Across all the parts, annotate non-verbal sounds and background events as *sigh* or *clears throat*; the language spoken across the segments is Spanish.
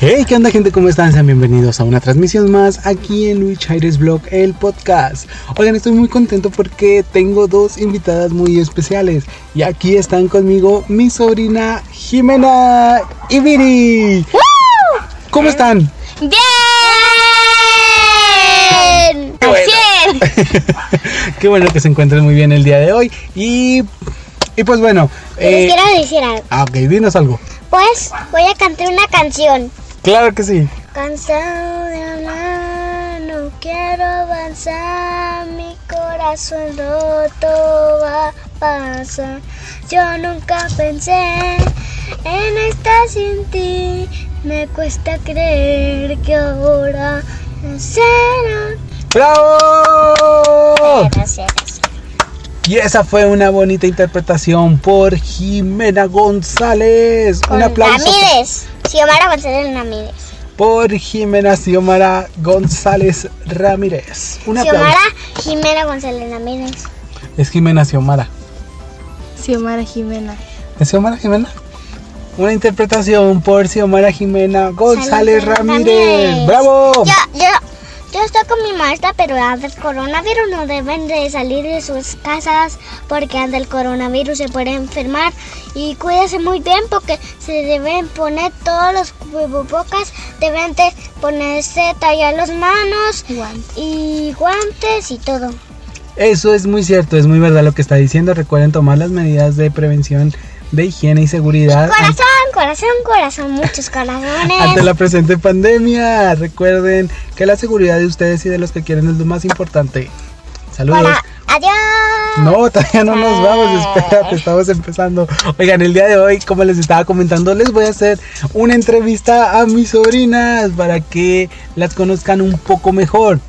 Hey, ¿qué onda gente? ¿Cómo están? Sean bienvenidos a una transmisión más aquí en Luis Aires Blog, el podcast. Oigan, estoy muy contento porque tengo dos invitadas muy especiales. Y aquí están conmigo mi sobrina Jimena y Viri. ¿Cómo están? ¡Bien! Qué bueno. *laughs* Qué bueno que se encuentren muy bien el día de hoy. Y, y pues bueno. Les eh, quiero decir algo. ah, ok, dinos algo. Pues voy a cantar una canción. Claro que sí. Cansado de hablar, no quiero avanzar, mi corazón roto va a pasar. Yo nunca pensé en estar sin ti, me cuesta creer que ahora será. ¡Bravo! Gracias. Y esa fue una bonita interpretación por Jimena González. Un aplauso Ramírez. Xiomara González Ramírez. por Jimena Xiomara González Ramírez. Un aplauso. Xiomara Jimena González Ramírez. Es Jimena Xiomara. Xiomara Jimena. ¿Es Xiomara Jimena? Una interpretación por Xiomara Jimena González Ramírez. ¡Bravo! Yo, yo, yo estoy con mi maestra, pero ante el coronavirus no deben de salir de sus casas porque ante el coronavirus se puede enfermar y cuídense muy bien porque se deben poner todos los cubrebocas, deben de ponerse tallar las manos y guantes y todo. Eso es muy cierto, es muy verdad lo que está diciendo. Recuerden tomar las medidas de prevención de higiene y seguridad Corazón, corazón, corazón, muchos *laughs* corazones. ante la presente pandemia. Recuerden que la seguridad de ustedes y de los que quieren es lo más importante. Saludos. Hola, adiós. No, todavía no nos vamos, espérate, estamos empezando. Oigan, el día de hoy, como les estaba comentando, les voy a hacer una entrevista a mis sobrinas para que las conozcan un poco mejor.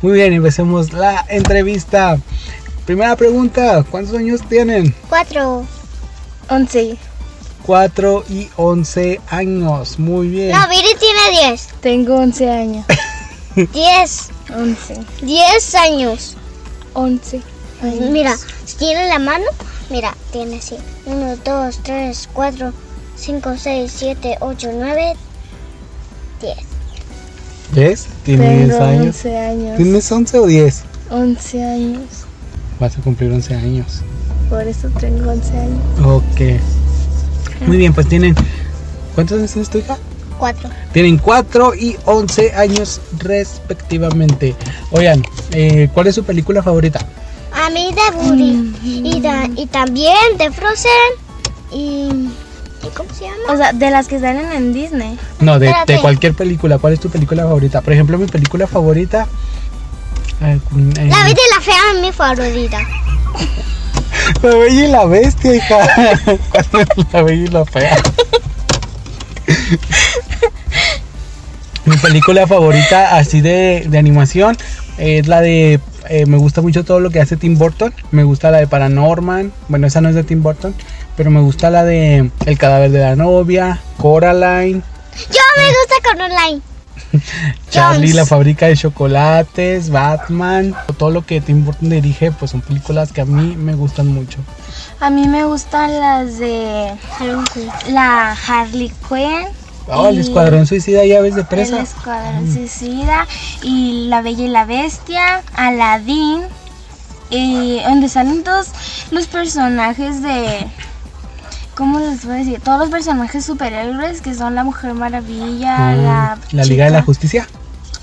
Muy bien, empecemos la entrevista. Primera pregunta, ¿cuántos años tienen? Cuatro. 11. 4 y 11 años, muy bien. No, Viri tiene diez. Tengo 11 años. *laughs* Diez. 11. Diez años. 11 años. Mira, si tiene la mano, mira, tiene así. 1, 2, 3, 4, 5, 6, 7, 8, 9, 10. ¿10? ¿Tienes Tengo años? 11 años. ¿Tienes 11 o 10? 11 años. Vas a cumplir 11 años. Por eso tengo 11 años. Ok. Muy bien, pues tienen... ¿Cuántos años tienes tu hija? 4. Tienen 4 y 11 años respectivamente. Oigan, eh, ¿cuál es su película favorita? A mí de Woody. Y, da- y también de Frozen. Y. ¿y ¿Cómo se llama? O sea, de las que salen en Disney. No, de, cualquier película. ¿Cuál es tu película favorita? Por ejemplo, mi película favorita... eh, eh, La Bella y la Fea es mi favorita. *laughs* La Bella y la Bestia, hija. ¿Cuál es La Bella y la Fea? Mi película favorita así de, de animación es la de... eh, me gusta mucho todo lo que hace Tim Burton. Me gusta la de Paranorman. Bueno, esa no es de Tim Burton. Pero me gusta la de El cadáver de la novia, Coraline, Yo me gusta con online. Charlie, la fábrica de chocolates, Batman. Todo lo que Tim Burton dirige pues son películas que a mí me gustan mucho. A mí me gustan las de la Harley Quinn. Oh, el Escuadrón Suicida y Aves de Presa. El Escuadrón Suicida y La Bella y la Bestia, Aladdin, y donde salen todos los personajes de. ¿Cómo les voy a decir? Todos los personajes superhéroes que son la Mujer Maravilla, Mm, la. la Liga de la Justicia.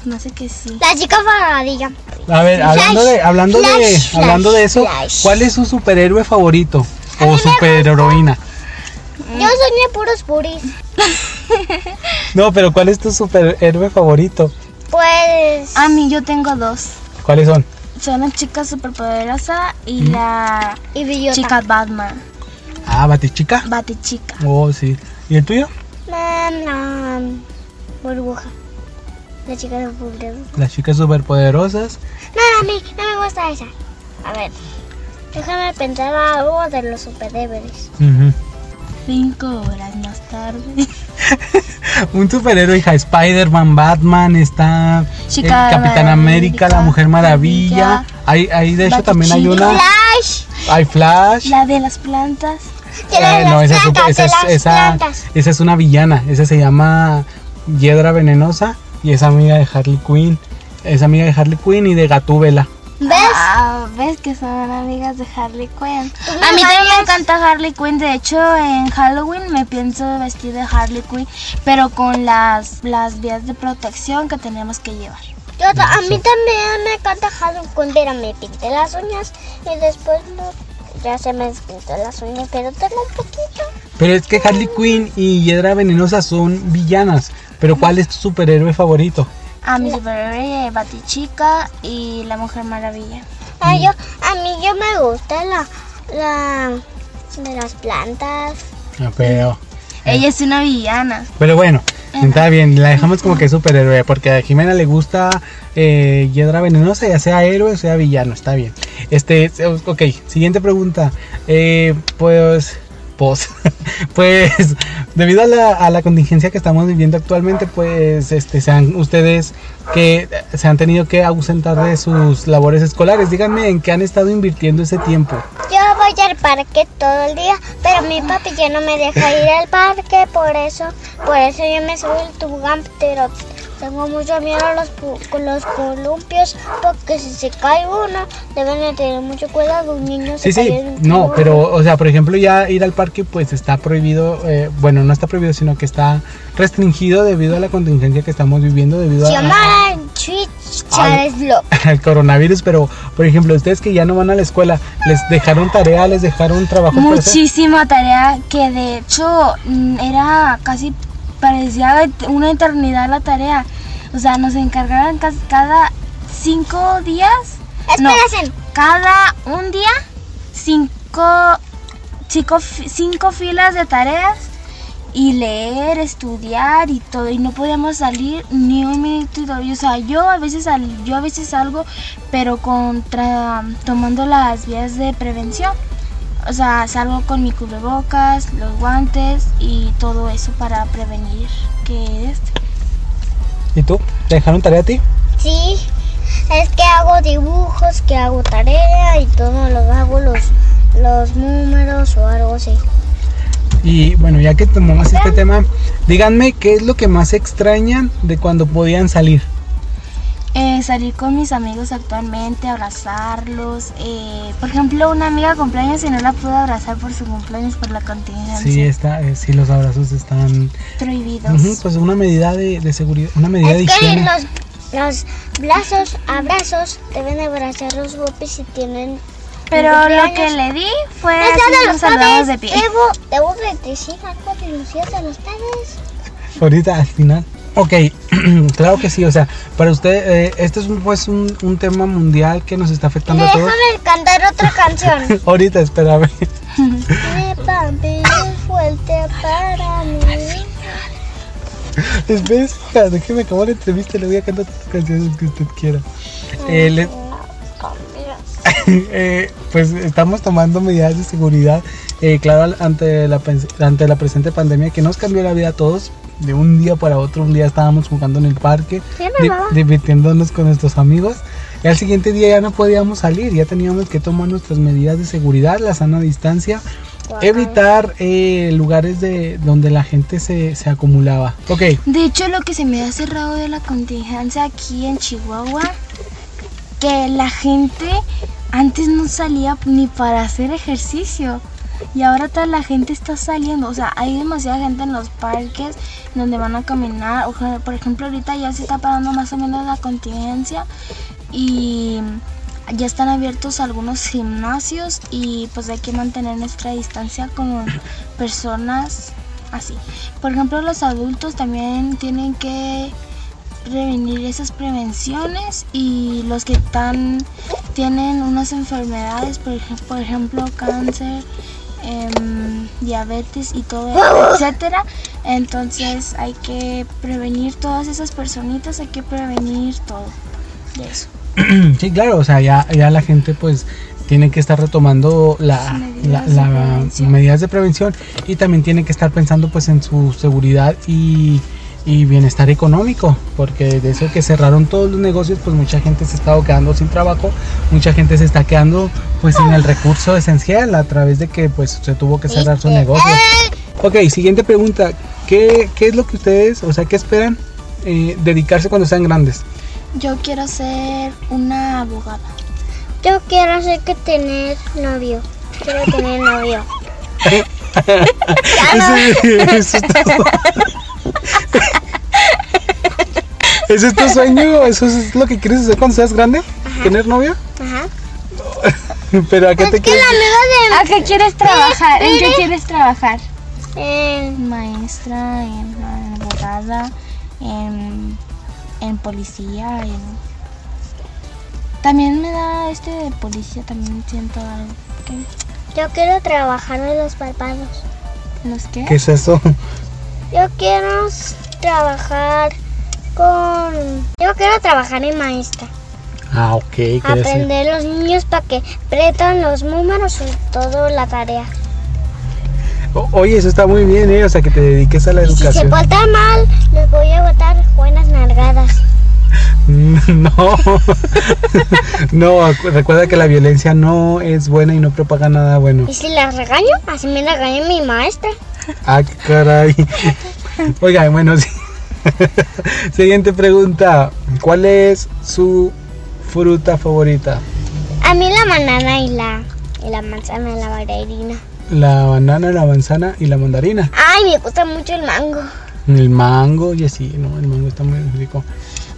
No sé qué sí. La chica faradilla. A ver, hablando de, hablando de, Flash, hablando de eso, Flash. ¿cuál es su superhéroe favorito? O superheroína. Yo soñé puros puris. *laughs* No, pero ¿cuál es tu superhéroe favorito? Pues. A mí yo tengo dos. ¿Cuáles son? Son la chica superpoderosa y la Y Bellota. chica Batman. Ah, Batichica. Batichica. Oh, sí. ¿Y el tuyo? Na, na, burbuja. La chica de burbuja. Las chicas superpoderosas. No, a mí no me gusta esa. A ver, déjame pensar algo de los superhéroes. Ujú. Cinco horas más tarde. *laughs* Un superhéroe, hija. Spider-Man, Batman, está Chica el Capitán América, América, la Mujer Maravilla. Maravilla. Hay, hay de hecho también hay una. Flash. Hay Flash. La de las plantas. Tiene Eh, no, esa es, plantas, es, esa, esa es una villana. Esa se llama Hiedra Venenosa y es amiga de Harley Quinn. Es amiga de Harley Quinn y de Gatúbela. ¿Ves? Ah, ves que son amigas de Harley Quinn. ¿Tú A mí también me encanta Harley Quinn. De hecho, en Halloween me pienso vestir de Harley Quinn, pero con las, las vías de protección que tenemos que llevar. Yo a mí también me encanta Halloween, pero me pinté las uñas y después no, ya se me pintó las uñas, pero tengo un poquito. Pero es que Harley Quinn y Hiedra Venenosa son villanas. Pero ¿cuál es tu superhéroe favorito? A mi superhéroe Batichica y la Mujer Maravilla. Ah, yo, a mí yo me gusta la, la de las plantas. No, pero, Ella es una villana. pero bueno, está bien, la dejamos como que superhéroe, porque a Jimena le gusta eh, Hiedra Venenosa, ya sea héroe o sea villano, está bien. Este, ok, siguiente pregunta. Eh, pues, *laughs* pues, debido a la, contingencia que estamos viviendo actualmente, pues, este, sean ustedes que se han tenido que ausentar de sus labores escolares, díganme en qué han estado invirtiendo ese tiempo. Yo voy al parque todo el día, pero mi papi ya no me deja ir al parque, por eso, por eso yo me subo el tobogán, pero tengo mucho miedo a los, pu- con los columpios, porque si se cae uno, deben de tener mucho cuidado, un niño se Sí, sí, cae no, pero, o sea, por ejemplo, ya ir al parque, pues está prohibido, eh, bueno, no está prohibido, sino que está restringido debido a la contingencia que estamos viviendo, debido Se a- llama *laughs* Twitch Charles Vlog. al coronavirus, pero, por ejemplo, ustedes que ya no van a la escuela, ¿les dejaron tarea, les dejaron trabajo? Muchísima tarea que de hecho mm, era casi parecía una eternidad la tarea. O sea, nos encargaron cada cinco días. No, cada un día cinco, cinco, cinco filas de tareas y leer, estudiar y todo y no podíamos salir ni un minuto o sea yo a veces sal- yo a veces salgo pero contra tomando las vías de prevención o sea salgo con mi cubrebocas los guantes y todo eso para prevenir que este ¿Y tú? ¿Te dejaron tarea a ti? sí, es que hago dibujos, que hago tarea y todo lo hago los, los números o algo así. Y bueno, ya que tomamos este tema, díganme qué es lo que más extrañan de cuando podían salir. Eh, salir con mis amigos actualmente, abrazarlos. eh, por ejemplo, una amiga cumpleaños y no la pude abrazar por su cumpleaños por la contingencia. Sí, está, eh, sí, los abrazos están, Prohibidos. Ujú, pues una medida de, de seguridad, una medida de Es que higiene. los, los brazos, abrazos, deben abrazar los popis si tienen Pero lo que le di fue de los saludamos padres, de pie. Debo, debo de decir algo de los días de los padres. Ahorita al final. Ok, *clears throat* claro que sí, o sea, para usted, eh, este es un, pues un, un tema mundial que nos está afectando a todos. Déjame cantar otra canción. *laughs* Ahorita, espérame. Mi papi es fuerte para mí. *laughs* Espera, déjeme acabar la entrevista le voy a cantar todas las canciones que usted quiera. Eh, le- *laughs* eh, pues estamos tomando medidas de seguridad, eh, claro, ante la, ante la presente pandemia que nos cambió la vida a todos. De un día para otro, un día estábamos jugando en el parque, di- divirtiéndonos con nuestros amigos. Y al siguiente día ya no podíamos salir, ya teníamos que tomar nuestras medidas de seguridad, la sana distancia, evitar eh, lugares de donde la gente se, se acumulaba. Ok, De hecho, lo que se me ha cerrado de la contingencia aquí en Chihuahua, que la gente antes no salía ni para hacer ejercicio. Y ahora toda la gente está saliendo. O sea, hay demasiada gente en los parques donde van a caminar. O por ejemplo, ahorita ya se está parando más o menos la contingencia. Y ya están abiertos algunos gimnasios. Y pues hay que mantener nuestra distancia con personas así. Por ejemplo, los adultos también tienen que prevenir esas prevenciones y los que están tienen unas enfermedades, por, ej- por ejemplo, cáncer, em, diabetes y todo, etcétera. Entonces hay que prevenir todas esas personitas, hay que prevenir todo de eso. *clears throat* Sí, claro, o sea, ya, ya la gente pues tiene que estar retomando la, Medidas la- la- medidas de prevención y también tiene que estar pensando pues en su seguridad y, y bienestar económico, porque de eso que cerraron todos los negocios, pues mucha gente se ha estado quedando sin trabajo, mucha gente se está quedando pues sin el recurso esencial a través de que pues se tuvo que cerrar su negocio. Ok, siguiente pregunta. ¿qué, qué es lo que ustedes, o sea, qué esperan eh, dedicarse cuando sean grandes? Yo quiero ser una abogada. Yo quiero hacer que tener novio. Quiero tener novio. *laughs* *laughs* Ese, eso es todo. ¿Ese *laughs* es tu sueño? ¿Eso es lo que quieres hacer cuando seas grande? ¿Tener novio? Ajá. *laughs* ¿Pero a qué Es te que quieres? la amiga ¿A qué quieres trabajar? ¿En qué quieres trabajar? de... En... Maestra, en, en abogada, en, en policía, en... También me da este de policía, también siento algo. ¿Qué? Yo quiero trabajar en los párpados. ¿Los qué? ¿Qué es eso? Yo quiero trabajar con... Yo quiero trabajar en maestra. Ah, ok. ¿qué decir? Aprender a los niños para que apretan los números y toda la tarea. O- Oye, eso está muy bien, ¿eh? O sea, que te dediques a la Y si se educación. portan mal, les voy a botar buenas nalgadas. *laughs* No. *laughs* no, recuerda que la violencia no es buena y no propaga nada bueno. Y si las regaño, así me regaña mi maestra. Ah, caray. Oiga, bueno, sí. Siguiente pregunta. ¿Cuál es su fruta favorita? A mí la banana y la, y la manzana y la bailarina. La banana, la manzana y la mandarina. Ay, me gusta mucho el mango. El mango y así, ¿no? El mango está muy rico.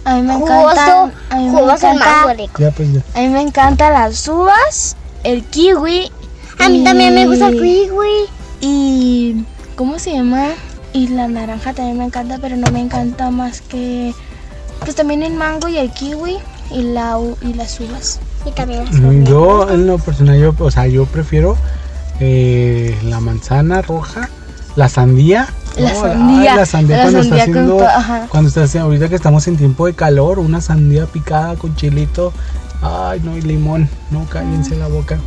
A mí me Jugoso, encantan, a mí me jugoso el mango encanta, rico. Ya, pues ya. a mí me encantan las uvas, el kiwi. A mí también me gusta el kiwi. Y ¿cómo se llama? Y la naranja también me encanta, pero no me encanta más que pues también el mango y el kiwi y la u- y las uvas. Y también las Mm. Yo, en lo personal, yo, o sea, yo prefiero eh, la manzana roja, la sandía. La No, sandía, ay, la sandía la cuando sandía está haciendo, ajá. cuando está haciendo, ahorita que estamos en tiempo de calor, una sandía picada con chilito. Ay, no, y limón. No, cállense la boca.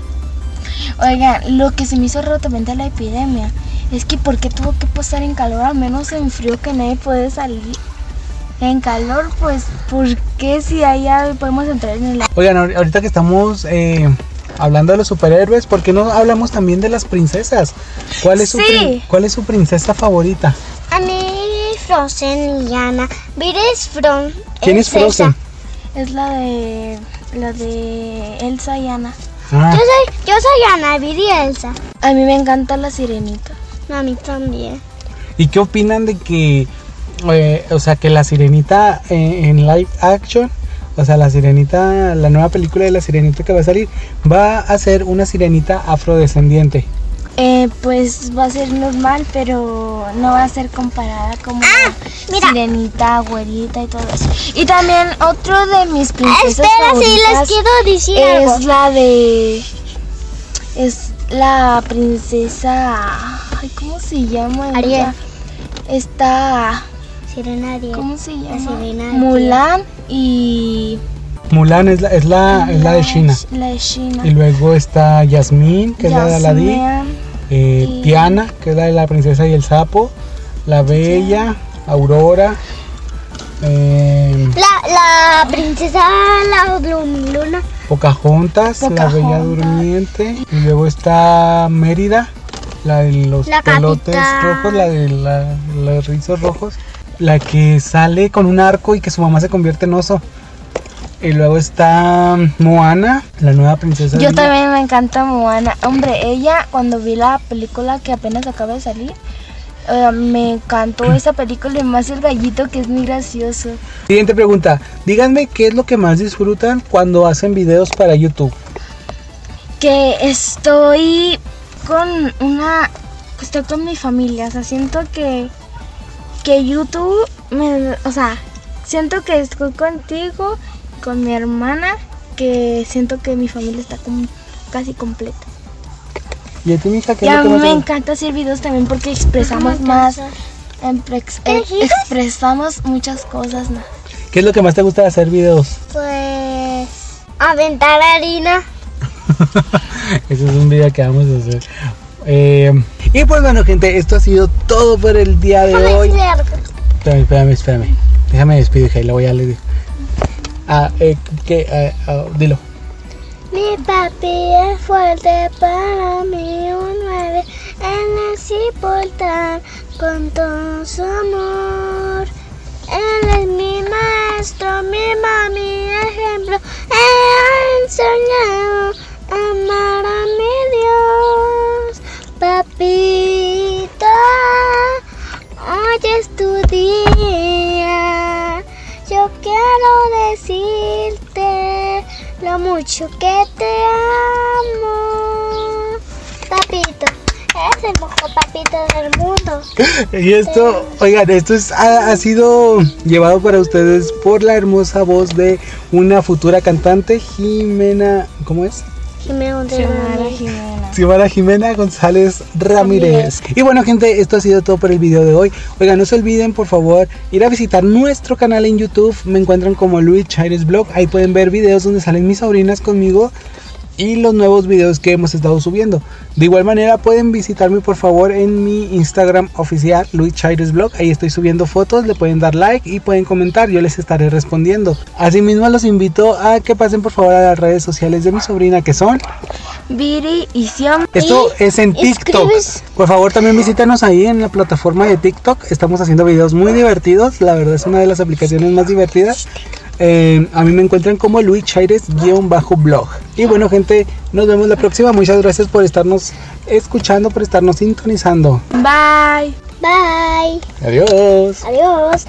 Oigan, lo que se me hizo raro también de la epidemia es que ¿por qué tuvo que pasar en calor? Al menos en frío que nadie puede salir. En calor, pues, ¿por qué si allá podemos entrar en el Oigan, ahor- ahorita que estamos eh, hablando de los superhéroes, ¿por qué no hablamos también de las princesas? ¿Cuál es su, Sí. ¿cuál es su princesa favorita? A mí Frozen y Anna. ¿Vires Frozen? ¿Quién es Frozen? Es la de la de Elsa y Anna. Ah, Yo soy, yo soy Ana, Viri y Elsa. A mí me encanta la sirenita. A mí también. ¿Y qué opinan de que, eh, o sea, que la sirenita eh, en live action, o sea, la sirenita, la nueva película de la sirenita que va a salir, va a ser una sirenita afrodescendiente? Eh, pues va a ser normal, pero no va a ser comparada como Ah, mira. sirenita, güerita y todo eso. Y también otro de mis princesas Espera, sí, les favoritas quiero decir algo. es la de es la princesa ay, ¿cómo se llama? ella? Ariel. Está Sirena Ariel. ¿cómo se llama? sirena Mulan y Mulan es la, es la, es la de China. La de China. Y luego está Yasmín, que es la de Aladdin. Eh, y- Tiana, que es la de la princesa y el sapo. La Bella, Aurora. eh, La, la princesa, la Luna. Pocahontas, la Bella. Durmiente. Y luego está Mérida, la de los La pelotes capitán. rojos, la de la- los rizos rojos. La que sale con un arco y que su mamá se convierte en oso. Y luego está Moana, la nueva princesa. Yo también me encanta Moana. Hombre, ella cuando vi la película que apenas acaba de salir, eh, me encantó *clears throat* esa película y más el gallito que es muy gracioso. Siguiente pregunta. Díganme qué es lo que más disfrutan cuando hacen videos para YouTube. Que estoy con una... Estoy con mi familia, o sea, siento que, que YouTube, me, o sea, siento que estoy contigo, con mi hermana, que siento que mi familia está como casi completa. ¿Y a ti, mija, qué Y es a lo que mí más me te- encanta hacer videos también porque expresamos más, empre- ex- ¿Qué ex- dijiste? expresamos muchas cosas más. ¿Qué es lo que más te gusta de hacer videos? Pues. Aventar harina. *laughs* Ese es un video que vamos a hacer. Eh, y pues bueno, gente, esto ha sido todo por el día de hoy. Espérame, espérame, espérame. Déjame despedir, hija, y luego ya le digo. Ah, eh, que, eh, ah, dilo. Mi papi es fuerte para mí, un nueve en el ciportal. con todo su amor. Él es mi maestro, mucho que te amo. Papito, es el mejor papito del mundo. Y esto, oigan, esto es, ha, ha sido llevado para ustedes por la hermosa voz de una futura cantante, Jimena, ¿cómo es? Jimena Xiomara Jimena. Xiomara Jimena González Ramírez. Y bueno, gente, esto ha sido todo por el video de hoy. Oigan, no se olviden, por favor, ir a visitar nuestro canal en YouTube. Me encuentran como Luis Chaires Blog. Ahí pueden ver videos donde salen mis sobrinas conmigo y los nuevos videos que hemos estado subiendo. De igual manera pueden visitarme por favor en mi Instagram oficial Luis Chaires Blog. Ahí estoy subiendo fotos, le pueden dar like y pueden comentar, yo les estaré respondiendo. Asimismo los invito a que pasen por favor a las redes sociales de mi sobrina que son Viri y Xiom. esto Y es en TikTok. escribes- Por favor, también visítanos ahí en la plataforma de TikTok. Estamos haciendo videos muy divertidos. La verdad es una de las aplicaciones más divertidas. Eh, a mí me encuentran como Luis Chaires-blog. Y bueno, gente, nos vemos la próxima. Muchas gracias por estarnos escuchando, por estarnos sintonizando. Bye. Bye. Adiós. Adiós.